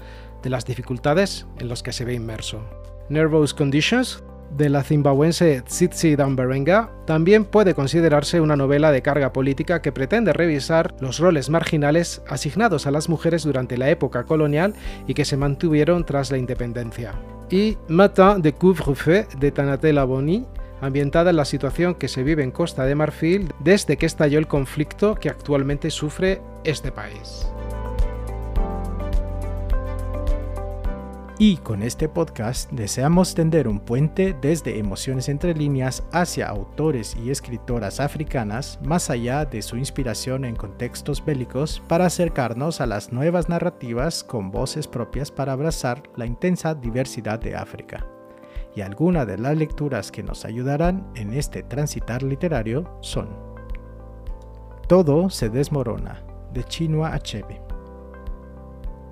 [SPEAKER 2] de las dificultades en las que se ve inmerso. Nervous Conditions de la zimbabuense Tsitsi Damberenga, también puede considerarse una novela de carga política que pretende revisar los roles marginales asignados a las mujeres durante la época colonial y que se mantuvieron tras la independencia y Matin de couvre-feu de Tanatella Boni, ambientada en la situación que se vive en Costa de Marfil desde que estalló el conflicto que actualmente sufre este país.
[SPEAKER 3] Y con este podcast deseamos tender un puente desde emociones entre líneas hacia autores y escritoras africanas, más allá de su inspiración en contextos bélicos, para acercarnos a las nuevas narrativas con voces propias para abrazar la intensa diversidad de África. Y algunas de las lecturas que nos ayudarán en este transitar literario son Todo se desmorona, de Chinua Achebe.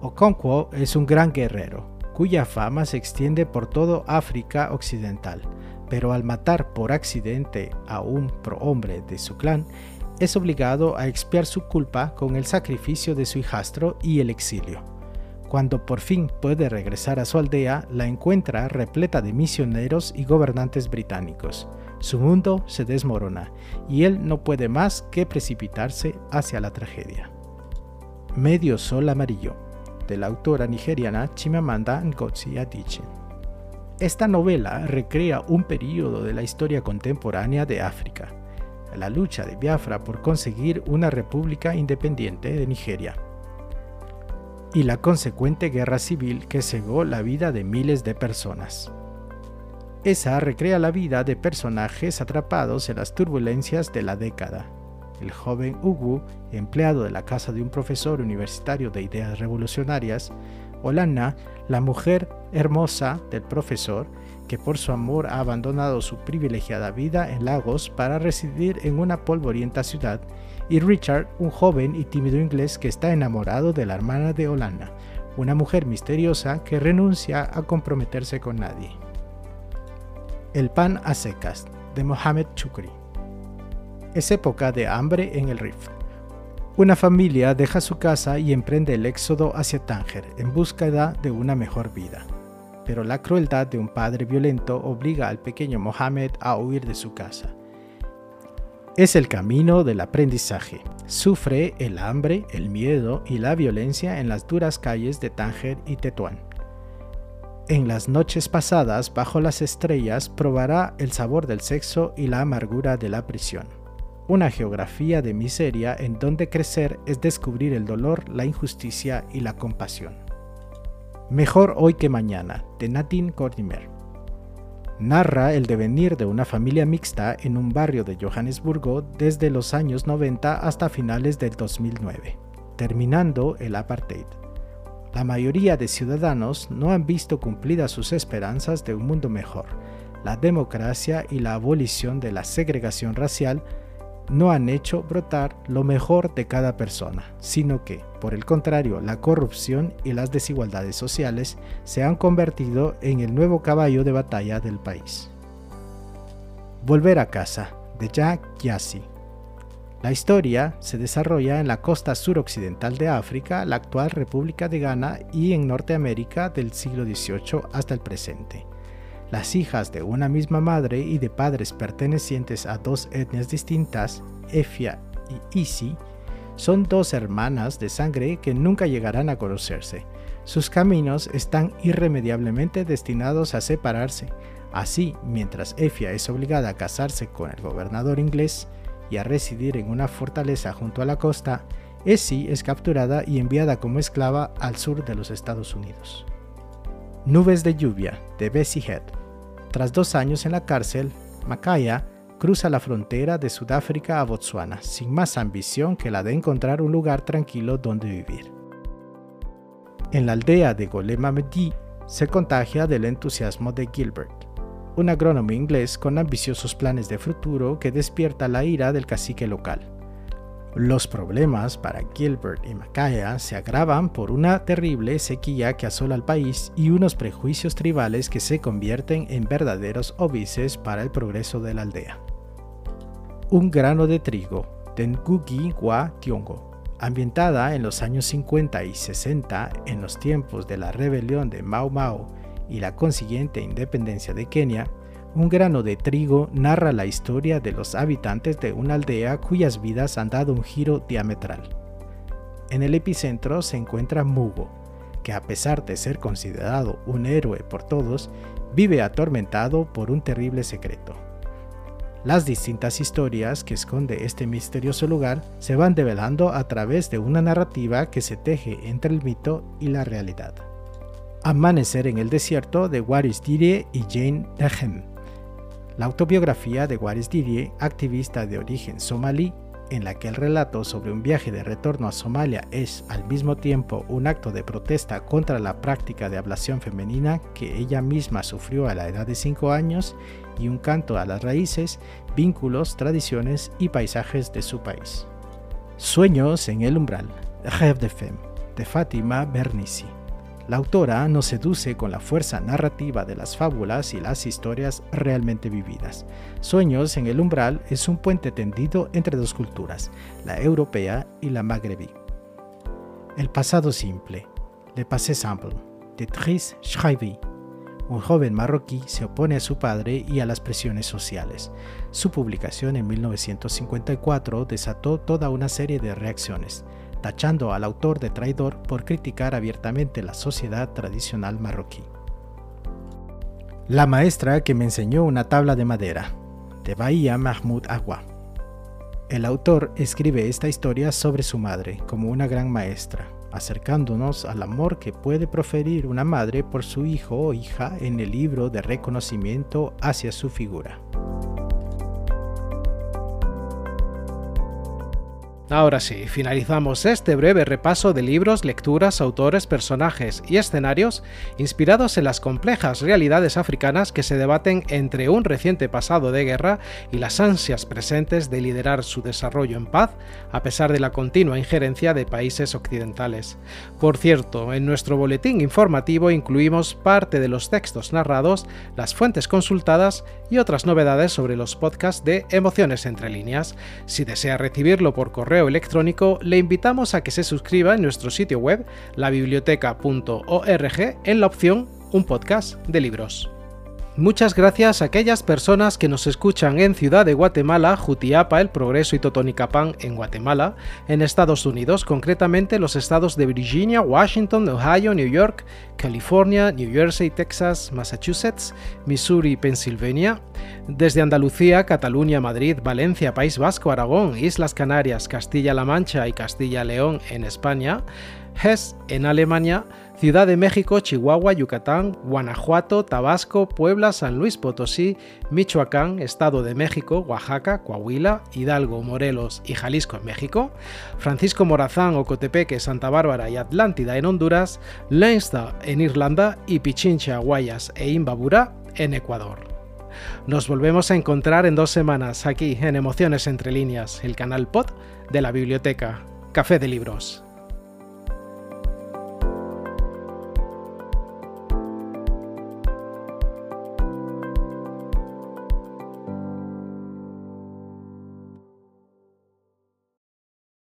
[SPEAKER 3] Okonkwo es un gran guerrero, cuya fama se extiende por todo África Occidental, pero al matar por accidente a un prohombre de su clan, es obligado a expiar su culpa con el sacrificio de su hijastro y el exilio. Cuando por fin puede regresar a su aldea, la encuentra repleta de misioneros y gobernantes británicos. Su mundo se desmorona y él no puede más que precipitarse hacia la tragedia. Medio Sol Amarillo de la autora nigeriana Chimamanda Ngozi Adichie. Esta novela recrea un periodo de la historia contemporánea de África, la lucha de Biafra por conseguir una república independiente de Nigeria y la consecuente guerra civil que cegó la vida de miles de personas. Esa recrea la vida de personajes atrapados en las turbulencias de la década el joven Ugu, empleado de la casa de un profesor universitario de ideas revolucionarias, Olana, la mujer hermosa del profesor, que por su amor ha abandonado su privilegiada vida en Lagos para residir en una polvorienta ciudad, y Richard, un joven y tímido inglés que está enamorado de la hermana de Olana, una mujer misteriosa que renuncia a comprometerse con nadie. El pan a secas, de Mohamed Chukri es época de hambre en el Rif. Una familia deja su casa y emprende el éxodo hacia Tánger en búsqueda de una mejor vida. Pero la crueldad de un padre violento obliga al pequeño Mohammed a huir de su casa. Es el camino del aprendizaje. Sufre el hambre, el miedo y la violencia en las duras calles de Tánger y Tetuán. En las noches pasadas bajo las estrellas probará el sabor del sexo y la amargura de la prisión una geografía de miseria en donde crecer es descubrir el dolor, la injusticia y la compasión. Mejor hoy que mañana, de Nadine Gordimer. Narra el devenir de una familia mixta en un barrio de Johannesburgo desde los años 90 hasta finales del 2009, terminando el apartheid. La mayoría de ciudadanos no han visto cumplidas sus esperanzas de un mundo mejor. La democracia y la abolición de la segregación racial no han hecho brotar lo mejor de cada persona, sino que, por el contrario, la corrupción y las desigualdades sociales se han convertido en el nuevo caballo de batalla del país. Volver a casa, de Jack Yassi. La historia se desarrolla en la costa suroccidental de África, la actual República de Ghana y en Norteamérica del siglo XVIII hasta el presente. Las hijas de una misma madre y de padres pertenecientes a dos etnias distintas, Efia y Isi, son dos hermanas de sangre que nunca llegarán a conocerse. Sus caminos están irremediablemente destinados a separarse. Así, mientras Efia es obligada a casarse con el gobernador inglés y a residir en una fortaleza junto a la costa, Essie es capturada y enviada como esclava al sur de los Estados Unidos. Nubes de lluvia de Bessie Head tras dos años en la cárcel, Makaya cruza la frontera de Sudáfrica a Botsuana, sin más ambición que la de encontrar un lugar tranquilo donde vivir. En la aldea de Golema Medi se contagia del entusiasmo de Gilbert, un agrónomo inglés con ambiciosos planes de futuro que despierta la ira del cacique local. Los problemas para Gilbert y Macaya se agravan por una terrible sequía que asola al país y unos prejuicios tribales que se convierten en verdaderos óbices para el progreso de la aldea. Un grano de trigo, de Ngugi Wa Tiongo, ambientada en los años 50 y 60 en los tiempos de la rebelión de Mau Mau y la consiguiente independencia de Kenia, un grano de trigo narra la historia de los habitantes de una aldea cuyas vidas han dado un giro diametral. En el epicentro se encuentra Mugo, que a pesar de ser considerado un héroe por todos, vive atormentado por un terrible secreto. Las distintas historias que esconde este misterioso lugar se van develando a través de una narrativa que se teje entre el mito y la realidad. Amanecer en el desierto de Waris Dirie y Jane Dehem la autobiografía de Waris Didier, activista de origen somalí, en la que el relato sobre un viaje de retorno a Somalia es al mismo tiempo un acto de protesta contra la práctica de ablación femenina que ella misma sufrió a la edad de 5 años y un canto a las raíces, vínculos, tradiciones y paisajes de su país. Sueños en el umbral, Rêve de Femme, de Fátima Bernisi. La autora nos seduce con la fuerza narrativa de las fábulas y las historias realmente vividas. Sueños en el umbral es un puente tendido entre dos culturas, la europea y la magrebí. El pasado simple, Le passé simple, de Trice Schreiby. Un joven marroquí se opone a su padre y a las presiones sociales. Su publicación en 1954 desató toda una serie de reacciones tachando al autor de traidor por criticar abiertamente la sociedad tradicional marroquí. La maestra que me enseñó una tabla de madera, de Bahía Mahmoud Agua. El autor escribe esta historia sobre su madre como una gran maestra, acercándonos al amor que puede proferir una madre por su hijo o hija en el libro de reconocimiento hacia su figura.
[SPEAKER 2] Ahora sí, finalizamos este breve repaso de libros, lecturas, autores, personajes y escenarios inspirados en las complejas realidades africanas que se debaten entre un reciente pasado de guerra y las ansias presentes de liderar su desarrollo en paz a pesar de la continua injerencia de países occidentales. Por cierto, en nuestro boletín informativo incluimos parte de los textos narrados, las fuentes consultadas y otras novedades sobre los podcasts de Emociones entre líneas. Si desea recibirlo por correo electrónico, le invitamos a que se suscriba en nuestro sitio web, labiblioteca.org, en la opción Un podcast de libros. Muchas gracias a aquellas personas que nos escuchan en Ciudad de Guatemala, Jutiapa, El Progreso y Totonicapán en Guatemala, en Estados Unidos, concretamente los estados de Virginia, Washington, Ohio, New York, California, New Jersey, Texas, Massachusetts, Missouri y Pennsylvania, desde Andalucía, Cataluña, Madrid, Valencia, País Vasco, Aragón, Islas Canarias, Castilla-La Mancha y Castilla-León en España, Hesse en Alemania, Ciudad de México, Chihuahua, Yucatán, Guanajuato, Tabasco, Puebla, San Luis Potosí, Michoacán, Estado de México, Oaxaca, Coahuila, Hidalgo, Morelos y Jalisco en México, Francisco Morazán, Ocotepeque, Santa Bárbara y Atlántida en Honduras, Leinster en Irlanda y Pichincha, Guayas e Imbabura en Ecuador. Nos volvemos a encontrar en dos semanas aquí en Emociones entre líneas, el canal pod de la biblioteca Café de Libros.